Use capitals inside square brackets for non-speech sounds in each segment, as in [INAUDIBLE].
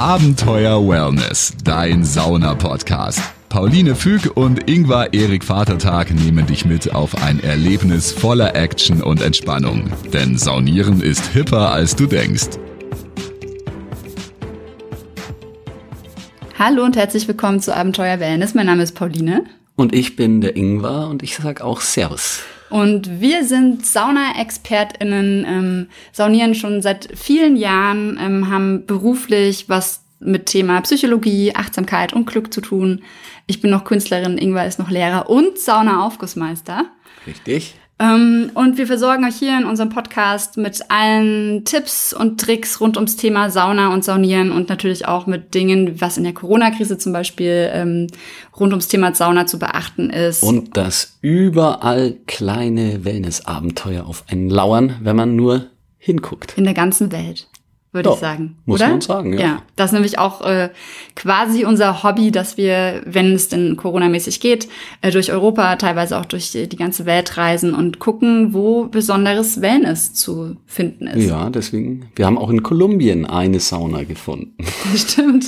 Abenteuer Wellness, dein Sauna-Podcast. Pauline Füg und Ingvar Erik Vatertag nehmen dich mit auf ein Erlebnis voller Action und Entspannung. Denn Saunieren ist hipper, als du denkst. Hallo und herzlich willkommen zu Abenteuer Wellness. Mein Name ist Pauline. Und ich bin der Ingvar und ich sag auch Servus. Und wir sind Sauna-ExpertInnen, ähm, saunieren schon seit vielen Jahren, ähm, haben beruflich was mit Thema Psychologie, Achtsamkeit und Glück zu tun. Ich bin noch Künstlerin, Ingwer ist noch Lehrer und Sauna-Aufgussmeister. Richtig. Ähm, und wir versorgen euch hier in unserem Podcast mit allen Tipps und Tricks rund ums Thema Sauna und Saunieren und natürlich auch mit Dingen, was in der Corona-Krise zum Beispiel ähm, rund ums Thema Sauna zu beachten ist. Und dass überall kleine Wellness-Abenteuer auf einen lauern, wenn man nur hinguckt. In der ganzen Welt würde ich sagen. Muss oder? man sagen, ja. Ja, das ist nämlich auch äh, quasi unser Hobby, dass wir, wenn es denn Corona-mäßig geht, äh, durch Europa, teilweise auch durch die, die ganze Welt reisen und gucken, wo besonderes Wellness zu finden ist. Ja, deswegen, wir haben auch in Kolumbien eine Sauna gefunden. [LAUGHS] Stimmt.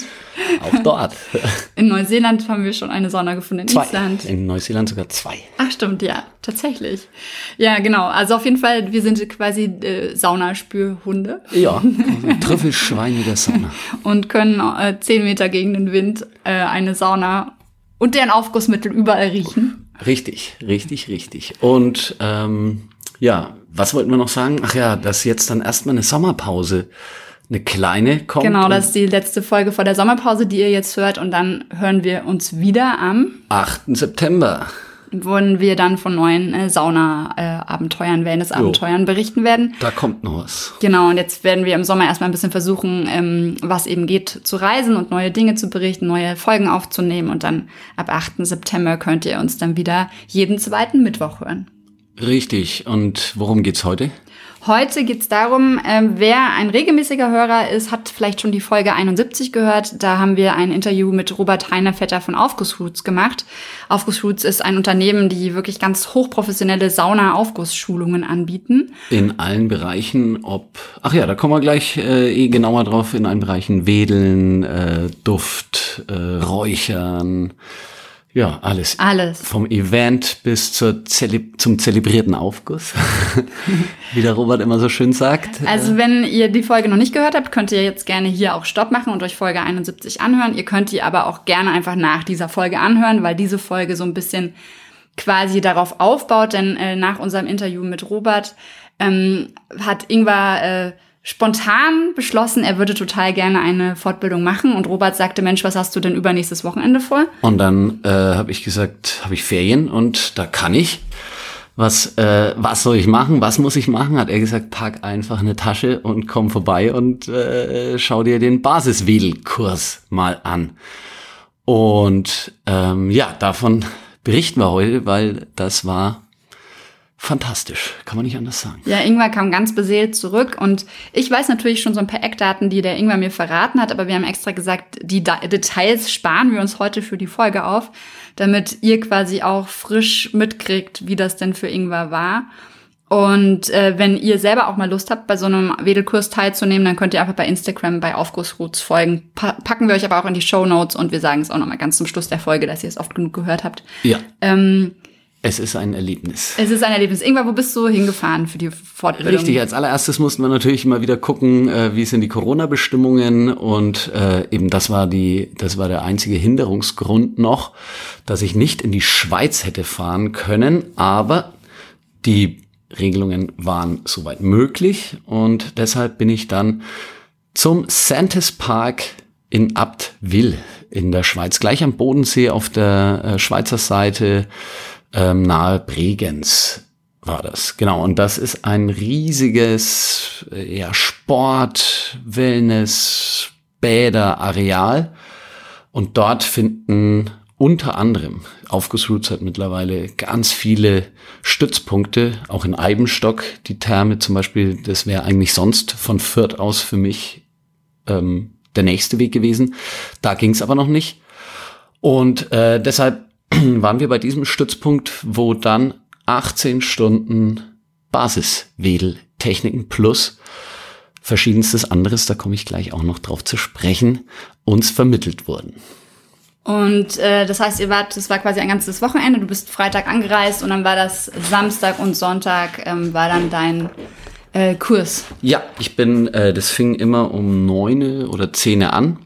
Auch dort. [LAUGHS] In Neuseeland haben wir schon eine Sauna gefunden, in Zwei. Island. In Neuseeland sogar zwei. Ach stimmt, ja, tatsächlich. Ja, genau. Also auf jeden Fall, wir sind quasi äh, Saunaspürhunde Ja, ein trüffelschweiniger Sauna. [LAUGHS] und können äh, zehn Meter gegen den Wind äh, eine Sauna und deren Aufgussmittel überall riechen. Richtig, richtig, richtig. Und ähm, ja, was wollten wir noch sagen? Ach ja, dass jetzt dann erstmal eine Sommerpause, eine kleine kommt. Genau, das ist die letzte Folge vor der Sommerpause, die ihr jetzt hört. Und dann hören wir uns wieder am, 8. September. wollen wir dann von neuen äh, Sauna-Abenteuern, Wellness-Abenteuern berichten werden. Da kommt noch was. Genau, und jetzt werden wir im Sommer erstmal ein bisschen versuchen, ähm, was eben geht, zu reisen und neue Dinge zu berichten, neue Folgen aufzunehmen. Und dann ab 8. September könnt ihr uns dann wieder jeden zweiten Mittwoch hören. Richtig. Und worum geht's heute? Heute geht's darum, ähm, wer ein regelmäßiger Hörer ist, hat vielleicht schon die Folge 71 gehört. Da haben wir ein Interview mit Robert Heinervetter von Aufgussroots gemacht. Aufgussroots ist ein Unternehmen, die wirklich ganz hochprofessionelle Sauna-Aufgussschulungen anbieten. In allen Bereichen, ob, ach ja, da kommen wir gleich äh, eh genauer drauf, in allen Bereichen Wedeln, äh, Duft, äh, Räuchern, ja, alles. Alles. Vom Event bis zur Zele zum zelebrierten Aufguss, [LAUGHS] wie der Robert immer so schön sagt. Also wenn ihr die Folge noch nicht gehört habt, könnt ihr jetzt gerne hier auch Stopp machen und euch Folge 71 anhören. Ihr könnt die aber auch gerne einfach nach dieser Folge anhören, weil diese Folge so ein bisschen quasi darauf aufbaut. Denn äh, nach unserem Interview mit Robert ähm, hat Ingvar äh, spontan beschlossen, er würde total gerne eine Fortbildung machen. Und Robert sagte, Mensch, was hast du denn übernächstes Wochenende vor? Und dann äh, habe ich gesagt, habe ich Ferien und da kann ich. Was, äh, was soll ich machen? Was muss ich machen? Hat er gesagt, pack einfach eine Tasche und komm vorbei und äh, schau dir den Basiswedelkurs mal an. Und ähm, ja, davon berichten wir heute, weil das war fantastisch, kann man nicht anders sagen. Ja, Ingwer kam ganz beseelt zurück und ich weiß natürlich schon so ein paar Eckdaten, die der Ingwer mir verraten hat, aber wir haben extra gesagt, die Details sparen wir uns heute für die Folge auf, damit ihr quasi auch frisch mitkriegt, wie das denn für Ingwer war. Und äh, wenn ihr selber auch mal Lust habt, bei so einem Wedelkurs teilzunehmen, dann könnt ihr einfach bei Instagram bei Aufgussroots folgen. Pa packen wir euch aber auch in die Show Notes und wir sagen es auch nochmal ganz zum Schluss der Folge, dass ihr es oft genug gehört habt. Ja, Ähm, es ist ein Erlebnis. es ist ein Erlebnis. Ingwer, wo bist du hingefahren für die Fortbildung? Richtig, als allererstes mussten wir natürlich mal wieder gucken, äh, wie sind die Corona-Bestimmungen und äh, eben das war die, das war der einzige Hinderungsgrund noch, dass ich nicht in die Schweiz hätte fahren können, aber die Regelungen waren soweit möglich und deshalb bin ich dann zum Santis Park in Abtwil in der Schweiz, gleich am Bodensee auf der äh, Schweizer Seite ähm, nahe Bregenz war das. Genau, und das ist ein riesiges äh, ja, Sport, Wellness, Bäder-Areal. Und dort finden unter anderem, Aufgussroots hat mittlerweile ganz viele Stützpunkte, auch in Eibenstock, die Therme zum Beispiel, das wäre eigentlich sonst von Fürth aus für mich ähm, der nächste Weg gewesen. Da ging es aber noch nicht. Und äh, deshalb [CLEARS THROAT] waren wir bei diesem Stützpunkt, wo dann 18 Stunden Basiswedeltechniken plus verschiedenstes anderes, da komme ich gleich auch noch drauf zu sprechen, uns vermittelt wurden. Und äh, das heißt, ihr wart, das war quasi ein ganzes Wochenende, du bist Freitag angereist und dann war das Samstag und Sonntag ähm, war dann dein äh, Kurs. Ja, ich bin, äh, das fing immer um neune oder zehne an.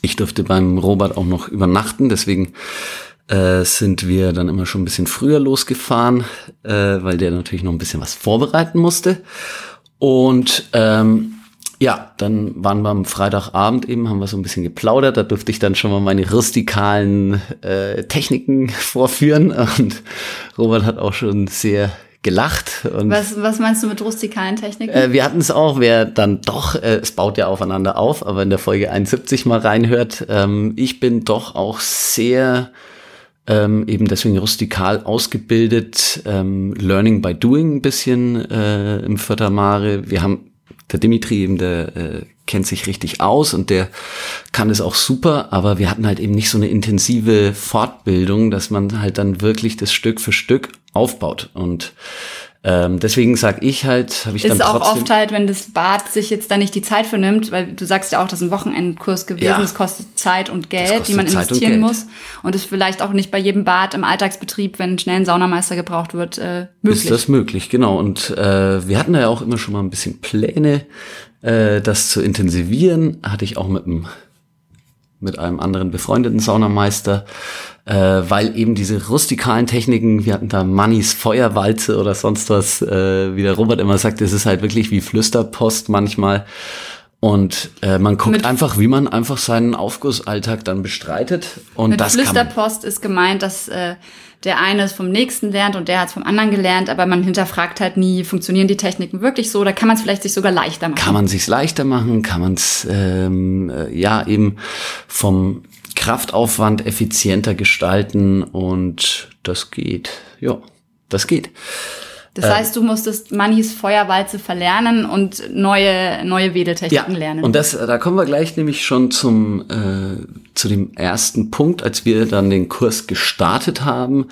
Ich durfte beim Robert auch noch übernachten, deswegen äh, sind wir dann immer schon ein bisschen früher losgefahren, äh, weil der natürlich noch ein bisschen was vorbereiten musste. Und ähm, ja, dann waren wir am Freitagabend eben, haben wir so ein bisschen geplaudert. Da durfte ich dann schon mal meine rustikalen äh, Techniken [LAUGHS] vorführen. Und Robert hat auch schon sehr gelacht. Und was, was meinst du mit rustikalen Techniken? Äh, wir hatten es auch, wer dann doch, äh, es baut ja aufeinander auf, aber in der Folge 71 mal reinhört, ähm, ich bin doch auch sehr ähm, eben deswegen rustikal ausgebildet, ähm, Learning by Doing ein bisschen äh, im Fördermare. Wir haben der Dimitri eben, der äh, kennt sich richtig aus und der kann es auch super, aber wir hatten halt eben nicht so eine intensive Fortbildung, dass man halt dann wirklich das Stück für Stück aufbaut und ähm, deswegen sag ich halt, habe ich ist dann auch oft halt, wenn das Bad sich jetzt da nicht die Zeit für nimmt, weil du sagst ja auch, das ist ein Wochenendkurs gewesen, Ja. es kostet Zeit und Geld, die man Zeit und investieren Geld. muss und ist vielleicht auch nicht bei jedem Bad im Alltagsbetrieb, wenn schnell ein Saunameister gebraucht wird, äh, möglich. Ist das möglich, genau. Und äh, wir hatten ja auch immer schon mal ein bisschen Pläne, äh, das zu intensivieren. Hatte ich auch mit einem mit einem anderen befreundeten Saunameister, äh, weil eben diese rustikalen Techniken, wir hatten da Mannys Feuerwalze oder sonst was, äh, wie der Robert immer sagt, es ist halt wirklich wie Flüsterpost manchmal. Und äh, man guckt Mit- einfach, wie man einfach seinen Aufgussalltag dann bestreitet. Und Mit das. Flüsterpost ist gemeint, dass äh, der eine es vom nächsten lernt und der hat es vom anderen gelernt, aber man hinterfragt halt nie, funktionieren die Techniken wirklich so oder kann man es vielleicht sich sogar leichter machen? kann man sich's leichter machen, kann man es ähm, äh, ja eben vom Kraftaufwand effizienter gestalten und das geht. Ja, das geht. Das heißt, du musstest Mannis Feuerwalze verlernen und neue, neue Wedeltechniken lernen. und das, da kommen wir gleich nämlich schon zum äh, zu dem ersten Punkt, als wir dann den Kurs gestartet haben.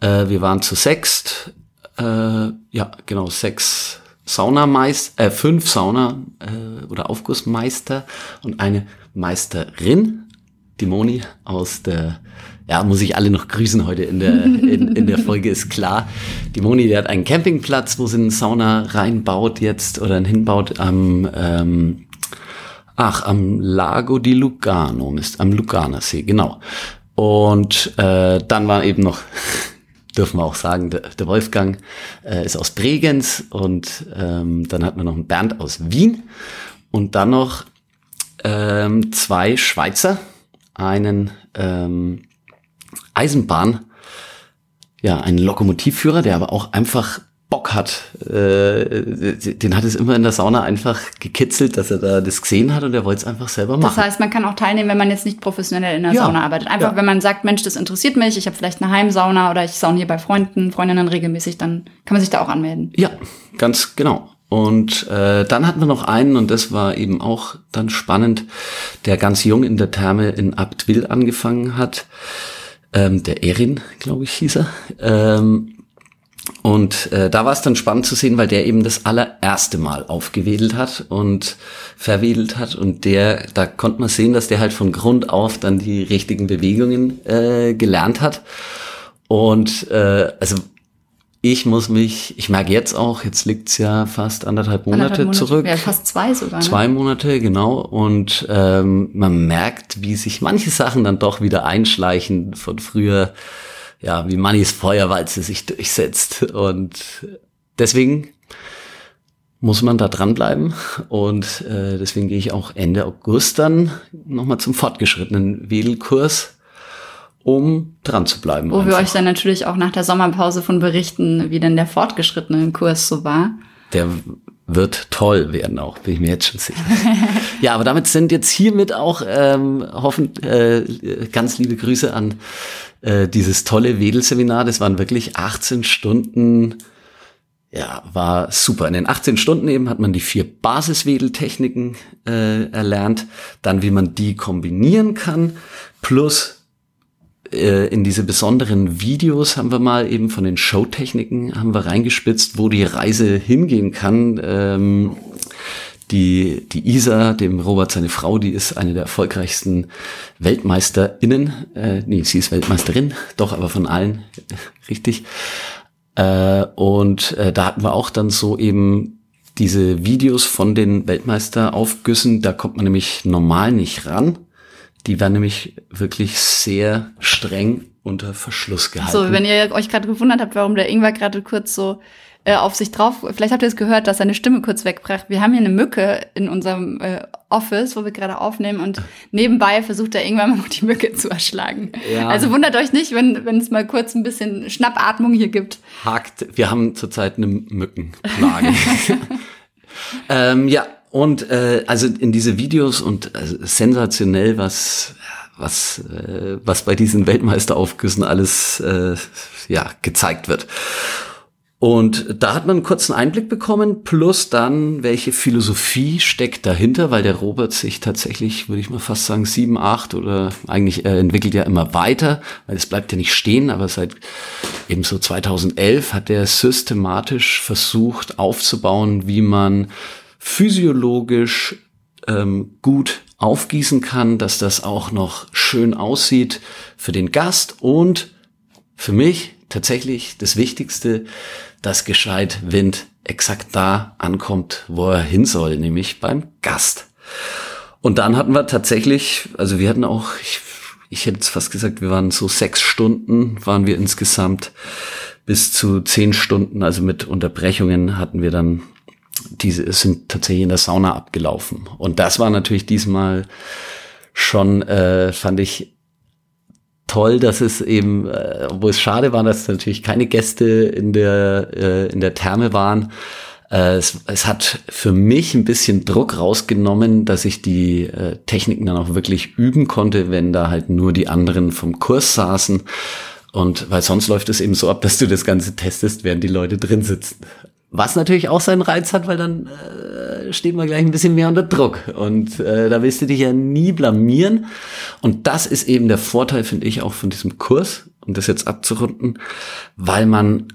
Äh, wir waren zu sechst, äh, ja genau sechs Saunameister, äh, fünf Sauna äh, oder Aufgussmeister und eine Meisterin, die Moni aus der ja, muss ich alle noch grüßen heute in der, in, in der Folge, ist klar. Die Moni, die hat einen Campingplatz, wo sie eine Sauna reinbaut jetzt oder hinbaut am, ähm, ach, am Lago di Lugano, Mist, am Luganersee, genau. Und äh, dann war eben noch, [LAUGHS] dürfen wir auch sagen, der, der Wolfgang äh, ist aus Bregenz und ähm, dann hatten wir noch einen Bernd aus Wien und dann noch ähm, zwei Schweizer, einen ähm, Eisenbahn, ja, einen Lokomotivführer, der aber auch einfach Bock hat. Äh, den hat es immer in der Sauna einfach gekitzelt, dass er da das gesehen hat und er wollte es einfach selber das machen. heißt, man kann auch teilnehmen, wenn man jetzt nicht professionell in der Ja. Sauna arbeitet. Einfach, Ja. wenn man sagt, Mensch, das interessiert mich, ich habe vielleicht eine Heimsauna oder ich saune hier bei Freunden, Freundinnen regelmäßig, dann kann man sich da auch anmelden. Ja, ganz genau. Und äh, dann hatten wir noch einen, und das war eben auch dann spannend, der ganz jung in der Therme in Abtwil angefangen hat. Ähm, der Erin, glaube ich, hieß er. Ähm, und äh, da war es dann spannend zu sehen, weil der eben das allererste Mal aufgewedelt hat und verwedelt hat. Und der, da konnte man sehen, dass der halt von Grund auf dann die richtigen Bewegungen äh, gelernt hat. Und äh, also ich muss mich, ich merke jetzt auch, jetzt liegt's ja fast anderthalb Monate, Anderthalb zurück. Ja, fast zwei sogar. Ne? Zwei Monate, genau. Und ähm, man merkt, wie sich manche Sachen dann doch wieder einschleichen von früher, ja, wie Mannys Feuerwalze sich durchsetzt. Und deswegen muss man da dranbleiben. Und äh, deswegen gehe ich auch Ende August dann nochmal zum fortgeschrittenen Wedelkurs, um dran zu bleiben. Wo wir einfach. euch dann natürlich auch nach der Sommerpause von berichten, wie denn der fortgeschrittene Kurs so war. Der wird toll werden auch, bin ich mir jetzt schon sicher. ja, aber damit sind jetzt hiermit auch ähm, hoffen, äh, ganz liebe Grüße an äh, dieses tolle Wedelseminar. Das waren wirklich 18 Stunden. Ja, war super. In den 18 Stunden eben hat man die vier Basiswedeltechniken äh, erlernt, dann wie man die kombinieren kann, plus äh, in diese besonderen Videos haben wir mal eben von den Showtechniken haben wir reingespitzt, wo die Reise hingehen kann. Ähm, Die, die Isa, dem Robert seine Frau, die ist eine der erfolgreichsten WeltmeisterInnen. Äh, nee, sie ist Weltmeisterin, doch, aber von allen, [LAUGHS] richtig. Äh, und äh, da hatten wir auch dann so eben diese Videos von den Weltmeisteraufgüssen, da kommt man nämlich normal nicht ran. Die werden nämlich wirklich sehr streng unter Verschluss gehalten. So, wenn ihr euch gerade gewundert habt, warum der Ingwer gerade kurz so äh, auf sich drauf, vielleicht habt ihr es gehört, dass seine Stimme kurz wegbrach. Wir haben hier eine Mücke in unserem äh, Office, wo wir gerade aufnehmen und nebenbei versucht der Ingwer [LAUGHS] mal noch die Mücke zu erschlagen. Ja. Also wundert euch nicht, wenn, wenn es mal kurz ein bisschen Schnappatmung hier gibt. Hakt, wir haben zurzeit eine Mückenplage. [LAUGHS] [LAUGHS] ähm, ja, und äh, also in diese Videos und äh, sensationell, was was äh, was bei diesen Weltmeisteraufgüssen alles äh, ja gezeigt wird. Und da hat man einen kurzen Einblick bekommen, plus dann, welche Philosophie steckt dahinter, weil der Robert sich tatsächlich, würde ich mal fast sagen, sieben, acht oder eigentlich er entwickelt ja immer weiter, weil es bleibt ja nicht stehen, aber seit eben so 2011 hat er systematisch versucht aufzubauen, wie man physiologisch ähm, gut aufgießen kann, dass das auch noch schön aussieht für den Gast und für mich tatsächlich das Wichtigste, dass gescheit Wind exakt da ankommt, wo er hin soll, nämlich beim Gast. Und dann hatten wir tatsächlich, also wir hatten auch, ich, ich hätte jetzt fast gesagt, wir waren so sechs Stunden, waren wir insgesamt bis zu zehn Stunden, also mit Unterbrechungen hatten wir dann diese sind tatsächlich in der Sauna abgelaufen. Und das war natürlich diesmal schon, äh, fand ich toll, dass es eben, äh, wo es schade war, dass natürlich keine Gäste in der, äh, in der Therme waren. Äh, es, es hat für mich ein bisschen Druck rausgenommen, dass ich die äh, Techniken dann auch wirklich üben konnte, wenn da halt nur die anderen vom Kurs saßen. Und weil sonst läuft es eben so ab, dass du das Ganze testest, während die Leute drin sitzen. Was natürlich auch seinen Reiz hat, weil dann äh, steht man gleich ein bisschen mehr unter Druck. Und äh, da willst du dich ja nie blamieren. Und das ist eben der Vorteil, finde ich, auch von diesem Kurs, um das jetzt abzurunden, weil man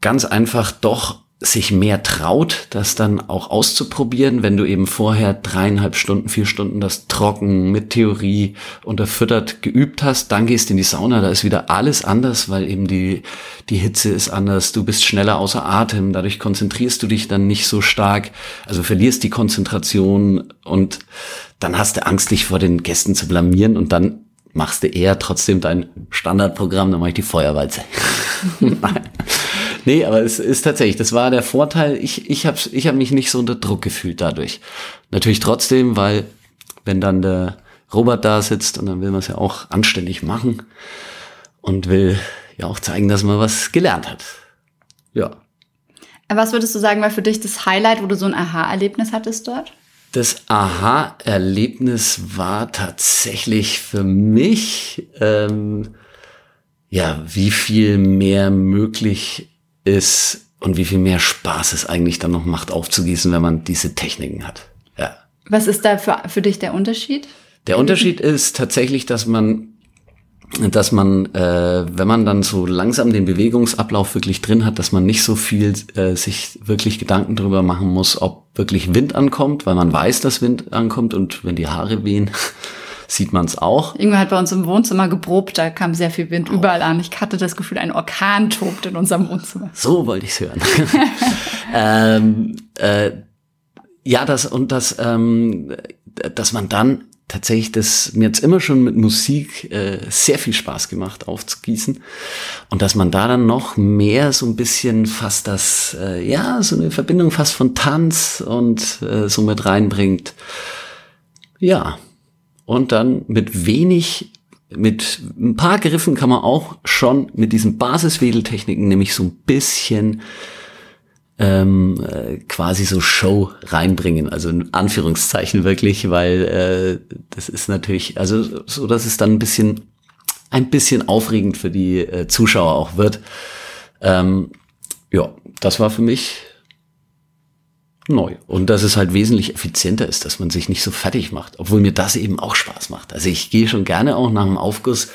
ganz einfach doch sich mehr traut, das dann auch auszuprobieren, wenn du eben vorher dreieinhalb Stunden, vier Stunden das trocken mit Theorie unterfüttert geübt hast, dann gehst in die Sauna, da ist wieder alles anders, weil eben die, die Hitze ist anders, du bist schneller außer Atem, dadurch konzentrierst du dich dann nicht so stark, also verlierst die Konzentration und dann hast du Angst, dich vor den Gästen zu blamieren und dann machst du eher trotzdem dein Standardprogramm, dann mach ich die Feuerwalze. [LAUGHS] [LAUGHS] [LAUGHS] Nee, aber es ist tatsächlich, das war der Vorteil. Ich, ich habe ich hab mich nicht so unter Druck gefühlt dadurch. Natürlich trotzdem, weil wenn dann der Robert da sitzt und dann will man es ja auch anständig machen und will ja auch zeigen, dass man was gelernt hat. Ja. Was würdest du sagen, war für dich das Highlight, wo du so ein Aha-Erlebnis hattest dort? Das Aha-Erlebnis war tatsächlich für mich, ähm, ja, wie viel mehr möglich ist und wie viel mehr Spaß es eigentlich dann noch macht, aufzugießen, wenn man diese Techniken hat. Ja. Was ist da für, für dich der Unterschied? Der Unterschied ist tatsächlich, dass man dass man, äh, wenn man dann so langsam den Bewegungsablauf wirklich drin hat, dass man nicht so viel äh, sich wirklich Gedanken darüber machen muss, ob wirklich Wind ankommt, weil man weiß, dass Wind ankommt und wenn die Haare wehen, [LAUGHS] sieht man es auch. Irgendwann hat bei uns im Wohnzimmer geprobt, da kam sehr viel Wind oh. überall an. Ich hatte das Gefühl, ein Orkan tobt in unserem Wohnzimmer. So wollte ich es hören. [LAUGHS] ähm, äh, ja, das und das, ähm, dass man dann tatsächlich das mir jetzt immer schon mit Musik äh, sehr viel Spaß gemacht aufzugießen und dass man da dann noch mehr so ein bisschen fast das äh, ja so eine Verbindung fast von Tanz und äh, so mit reinbringt ja und dann mit wenig, mit ein paar Griffen kann man auch schon mit diesen Basiswedeltechniken nämlich so ein bisschen ähm, äh, quasi so Show reinbringen, also in Anführungszeichen wirklich, weil äh, das ist natürlich, also so, dass es dann ein bisschen, ein bisschen aufregend für die äh, Zuschauer auch wird. Ähm, ja, das war für mich neu. Und dass es halt wesentlich effizienter ist, dass man sich nicht so fertig macht, obwohl mir das eben auch Spaß macht. Also ich gehe schon gerne auch nach dem Aufguss,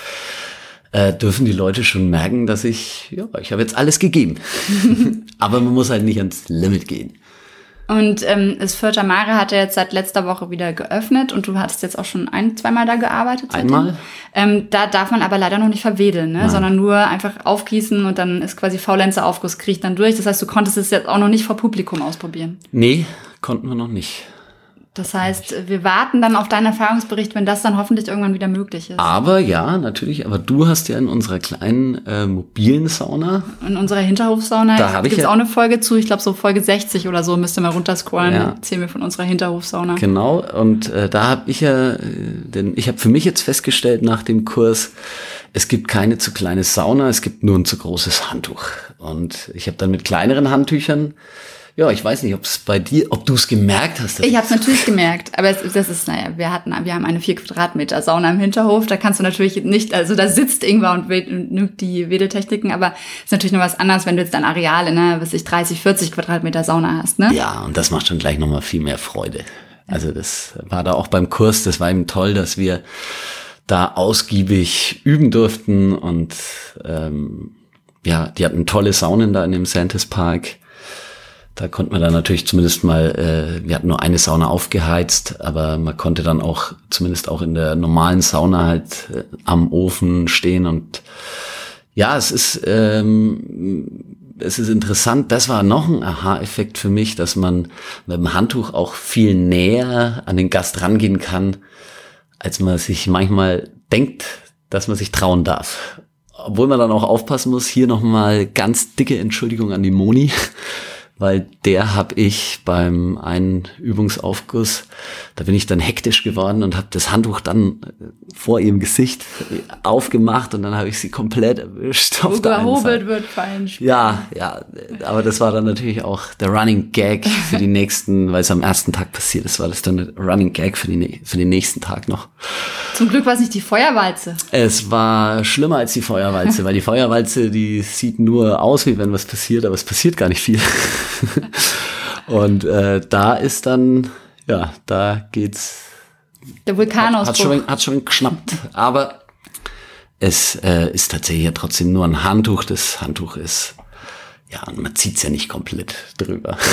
äh, dürfen die Leute schon merken, dass ich, ja, ich habe jetzt alles gegeben. [LAUGHS] Aber man muss halt nicht ans Limit gehen. Und ähm, das Fürther Mare hat ja jetzt seit letzter Woche wieder geöffnet und du hattest jetzt auch schon ein, zweimal da gearbeitet. Einmal? Ähm, da darf man aber leider noch nicht verwedeln, ne? sondern nur einfach aufgießen und dann ist quasi faulenzer Aufguss, kriecht dann durch. Das heißt, du konntest es jetzt auch noch nicht vor Publikum ausprobieren. Nee, konnten wir noch nicht. Das heißt, wir warten dann auf deinen Erfahrungsbericht, wenn das dann hoffentlich irgendwann wieder möglich ist. Aber ja, natürlich, aber du hast ja in unserer kleinen äh, mobilen Sauna. In unserer Hinterhofsauna Da hab ich gibt's ja- auch eine Folge zu. Ich glaube, so Folge 60 oder so müsst ihr mal runterscrollen. Ja. Ja. Erzählen wir von unserer Hinterhofsauna. Genau, und äh, da habe ich ja, äh, denn ich habe für mich jetzt festgestellt nach dem Kurs, es gibt keine zu kleine Sauna, es gibt nur ein zu großes Handtuch. Und ich habe dann mit kleineren Handtüchern, ja, ich weiß nicht, ob es bei dir, ob du es gemerkt hast. Ich habe es natürlich gemerkt, aber es, das ist, naja, wir hatten, wir haben eine vier Quadratmeter Sauna im Hinterhof. Da kannst du natürlich nicht, also da sitzt Ingwer und, nimmt die Wedeltechniken, aber ist natürlich noch was anderes, wenn du jetzt dann Areale, ne, was ich 30, 40 Quadratmeter Sauna hast, ne? Ja, und das macht schon gleich nochmal viel mehr Freude. Also das war da auch beim Kurs, das war eben toll, dass wir da ausgiebig üben durften und ähm, ja, die hatten tolle Saunen da in dem Santis Park. Da konnte man dann natürlich zumindest mal, äh, wir hatten nur eine Sauna aufgeheizt, aber man konnte dann auch zumindest auch in der normalen Sauna halt äh, am Ofen stehen und ja, es ist ähm, es ist interessant, das war noch ein Aha-Effekt für mich, dass man mit dem Handtuch auch viel näher an den Gast rangehen kann, als man sich manchmal denkt, dass man sich trauen darf. Obwohl man dann auch aufpassen muss, hier nochmal ganz dicke Entschuldigung an die Moni, weil der habe ich beim einen Übungsaufguss, da bin ich dann hektisch geworden und habe das Handtuch dann äh, vor ihrem Gesicht aufgemacht und dann habe ich sie komplett erwischt. Auf gehobelt wird, fein. Ja, ja, aber das war dann natürlich auch der Running Gag für die nächsten, [LAUGHS] weil es am ersten Tag passiert ist, war das dann der Running Gag für, die, für den nächsten Tag noch. Zum Glück war es nicht die Feuerwalze. Es war schlimmer als die Feuerwalze, [LAUGHS] weil die Feuerwalze, die sieht nur aus, wie wenn was passiert, aber es passiert gar nicht viel. [LAUGHS] Und äh, da ist dann, ja, da geht's Der hat Vulkanausbruch. schon, hat schon geschnappt, aber es äh, ist tatsächlich ja trotzdem nur ein Handtuch. Das Handtuch ist, ja, man zieht's ja nicht komplett drüber. [LAUGHS]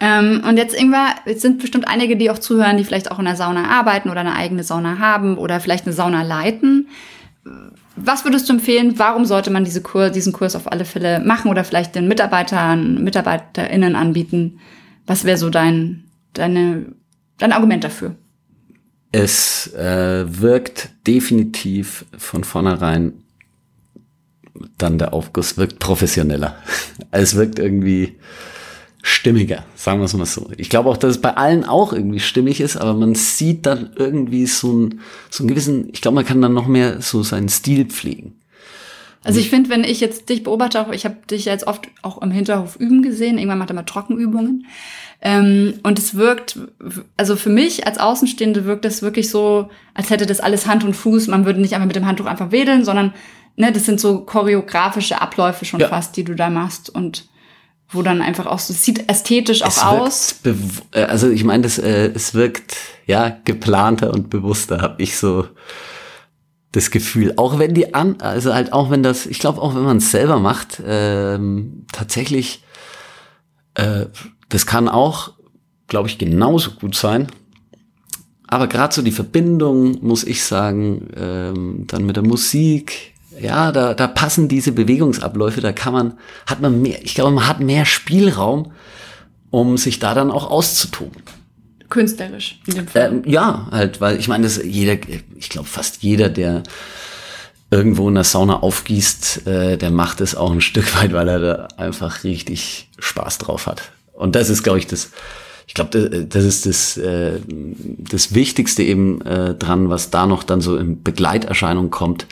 Ähm, und jetzt Ingwer, es sind bestimmt einige, die auch zuhören, die vielleicht auch in der Sauna arbeiten oder eine eigene Sauna haben oder vielleicht eine Sauna leiten. Was würdest du empfehlen? Warum sollte man diese Kur, diesen Kurs auf alle Fälle machen oder vielleicht den Mitarbeitern, MitarbeiterInnen anbieten? Was wäre so dein, deine, dein Argument dafür? Es äh, wirkt definitiv von vornherein dann der Aufguss wirkt professioneller. [LAUGHS] Es wirkt irgendwie stimmiger, sagen wir es mal so. Ich glaube auch, dass es bei allen auch irgendwie stimmig ist, aber man sieht dann irgendwie so, ein, so einen gewissen, ich glaube, man kann dann noch mehr so seinen Stil pflegen. Also ich finde, wenn ich jetzt dich beobachte, auch ich habe dich ja jetzt oft auch im Hinterhof üben gesehen, irgendwann macht er mal Trockenübungen. Ähm, und es wirkt, also für mich als Außenstehende wirkt das wirklich so, als hätte das alles Hand und Fuß. Man würde nicht einfach mit dem Handtuch einfach wedeln, sondern ne, das sind so choreografische Abläufe schon Ja. fast, die du da machst und wo dann einfach auch so, es sieht ästhetisch auch Es aus. äh, also ich meine, das, äh, es wirkt ja geplanter und bewusster, habe ich so das Gefühl. Auch wenn die an, also halt auch wenn das, ich glaube auch wenn man es selber macht, ähm, tatsächlich, äh, das kann auch, glaube ich, genauso gut sein. Aber gerade so die Verbindung, muss ich sagen, ähm, dann mit der Musik, ja, da, da passen diese Bewegungsabläufe, da kann man, hat man mehr, ich glaube, man hat mehr Spielraum, um sich da dann auch auszutoben. Künstlerisch in dem Fall. Ähm, ja, halt, weil ich meine, das jeder, ich glaube fast jeder, der irgendwo in der Sauna aufgießt, äh, der macht es auch ein Stück weit, weil er da einfach richtig Spaß drauf hat. Und das ist, glaube ich, das, ich glaube, das, das ist das, äh, das Wichtigste eben äh, dran, was da noch dann so in Begleiterscheinung kommt,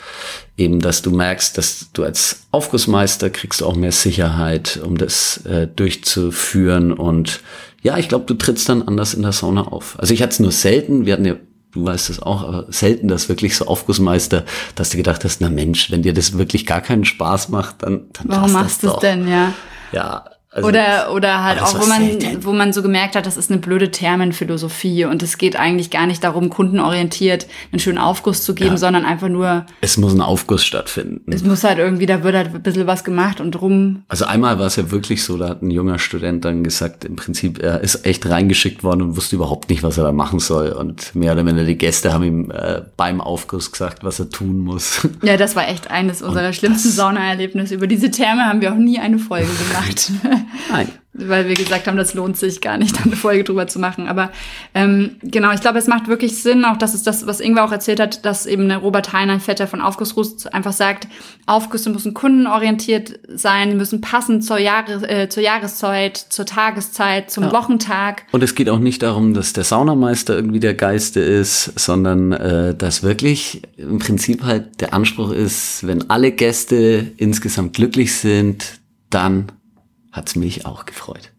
eben, dass du merkst, dass du als Aufgussmeister kriegst du auch mehr Sicherheit, um das äh, durchzuführen und ja, ich glaube, du trittst dann anders in der Sauna auf. Also ich hatte es nur selten, wir hatten ja, du weißt es auch, aber selten das wirklich so Aufgussmeister, dass du gedacht hast, na Mensch, wenn dir das wirklich gar keinen Spaß macht, dann, dann Warum machst du es denn, ja? Ja, Also, oder, oder halt auch, wo man, wo man so gemerkt hat, das ist eine blöde Termenphilosophie und es geht eigentlich gar nicht darum, kundenorientiert einen schönen Aufguss zu geben, Ja. sondern einfach nur, es muss ein Aufguss stattfinden. es muss halt irgendwie, da wird halt ein bisschen was gemacht und rum. Also einmal war es ja wirklich so, da hat ein junger Student dann gesagt, im Prinzip, er ist echt reingeschickt worden und wusste überhaupt nicht, was er da machen soll. Und mehr oder weniger die Gäste haben ihm äh, beim Aufguss gesagt, was er tun muss. Ja, das war echt eines unserer schlimmsten Saunaerlebnisse. Über diese Therme haben wir auch nie eine Folge [LAUGHS] gemacht. Nein. weil wir gesagt haben, das lohnt sich gar nicht, da eine Folge drüber zu machen. Aber ähm, genau, ich glaube, es macht wirklich Sinn, auch das ist das, was Ingwer auch erzählt hat, dass eben der Robert Heiner, Vetter von Aufgussrust, einfach sagt, Aufgüsse müssen kundenorientiert sein, müssen passen zur, Jahres, äh, zur Jahreszeit, zur Tageszeit, zum Wochentag. Und es geht auch nicht darum, dass der Saunameister irgendwie der Geiste ist, sondern äh, dass wirklich im Prinzip halt der Anspruch ist, wenn alle Gäste insgesamt glücklich sind, dann hat's mich auch gefreut.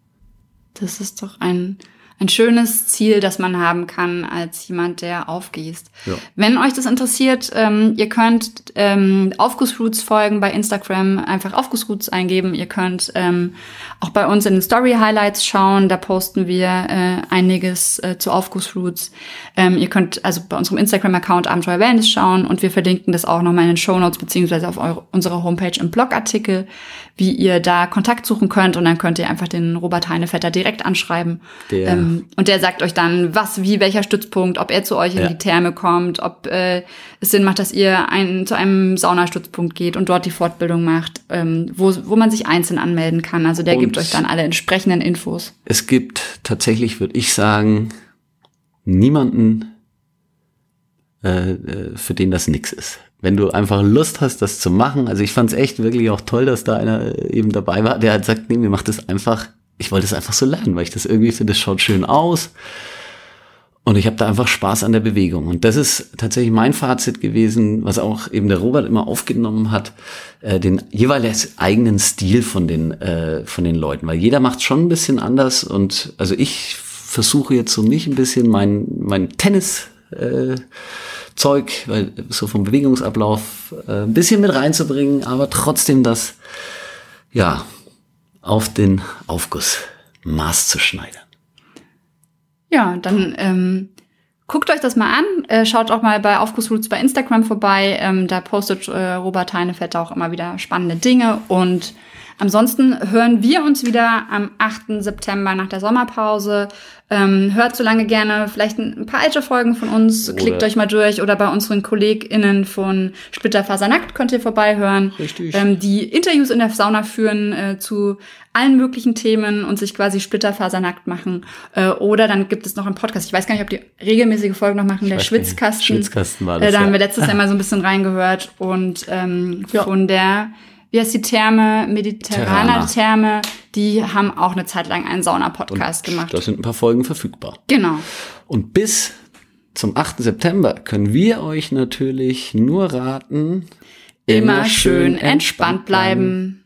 Das ist doch ein, ein schönes Ziel, das man haben kann als jemand, der aufgießt. Ja. Wenn euch das interessiert, ähm, ihr könnt ähm, Aufgussroots folgen bei Instagram, einfach Aufgussroots eingeben. Ihr könnt ähm, auch bei uns in den Story Highlights schauen, da posten wir äh, einiges äh, zu Aufgussroots. Ähm, ihr könnt also bei unserem Instagram-Account Abenteuer Wellness schauen und wir verlinken das auch nochmal in den Show Notes beziehungsweise auf eure, unserer Homepage im Blogartikel, wie ihr da Kontakt suchen könnt und dann könnt ihr einfach den Robert Heinevetter direkt anschreiben. Der- Ähm, und der sagt euch dann, was, wie, welcher Stützpunkt, ob er zu euch in Ja. die Therme kommt, ob äh, es Sinn macht, dass ihr ein, zu einem Saunastützpunkt geht und dort die Fortbildung macht, ähm, wo, wo man sich einzeln anmelden kann. Also der Und- gibt euch dann alle entsprechenden Infos. Es gibt tatsächlich, würde ich sagen, niemanden, äh, äh, für den das nix ist. Wenn du einfach Lust hast, das zu machen, also ich fand es echt wirklich auch toll, dass da einer äh, eben dabei war, der hat gesagt, nee, mir macht das einfach, ich wollte es einfach so lernen, weil ich das irgendwie finde, das schaut schön aus. Und ich habe da einfach Spaß an der Bewegung. Und das ist tatsächlich mein Fazit gewesen, was auch eben der Robert immer aufgenommen hat, äh, den jeweils eigenen Stil von den, äh, von den Leuten. Weil jeder macht schon ein bisschen anders. Und also ich versuche jetzt so mich ein bisschen mein, mein Tennis äh, Zeug, weil so vom Bewegungsablauf äh, ein bisschen mit reinzubringen, aber trotzdem das ja auf den Aufguss Maß zu schneidern. Ja, dann ähm, guckt euch das mal an. Äh, schaut auch mal bei Aufgussroots bei Instagram vorbei. Ähm, da postet äh, Robert Heinevetter auch immer wieder spannende Dinge. Und ansonsten hören wir uns wieder am 8. September nach der Sommerpause. Ähm, hört so lange gerne vielleicht ein, paar alte Folgen von uns. Oder- Klickt euch mal durch. Oder bei unseren KollegInnen von Splitterfasernackt könnt ihr vorbeihören. Richtig. Ähm, die Interviews in der Sauna führen äh, zu allen möglichen Themen und sich quasi splitterfasernackt machen. Äh, oder dann gibt es noch einen Podcast. Ich weiß gar nicht, ob die regelmäßige Folge noch machen, der weiß gar nicht. Schwitzkasten. Schwitzkasten war Äh, das, da haben ja. wir letztes [LAUGHS] Jahr mal so ein bisschen reingehört. Und ähm, Ja. von der, wie heißt die Therme, Mediterraner Terraner. Therme, die haben auch eine Zeit lang einen Sauna-Podcast gemacht. Da sind ein paar Folgen verfügbar. Genau. Und bis zum 8. September können wir euch natürlich nur raten, Immer schön entspannt bleiben.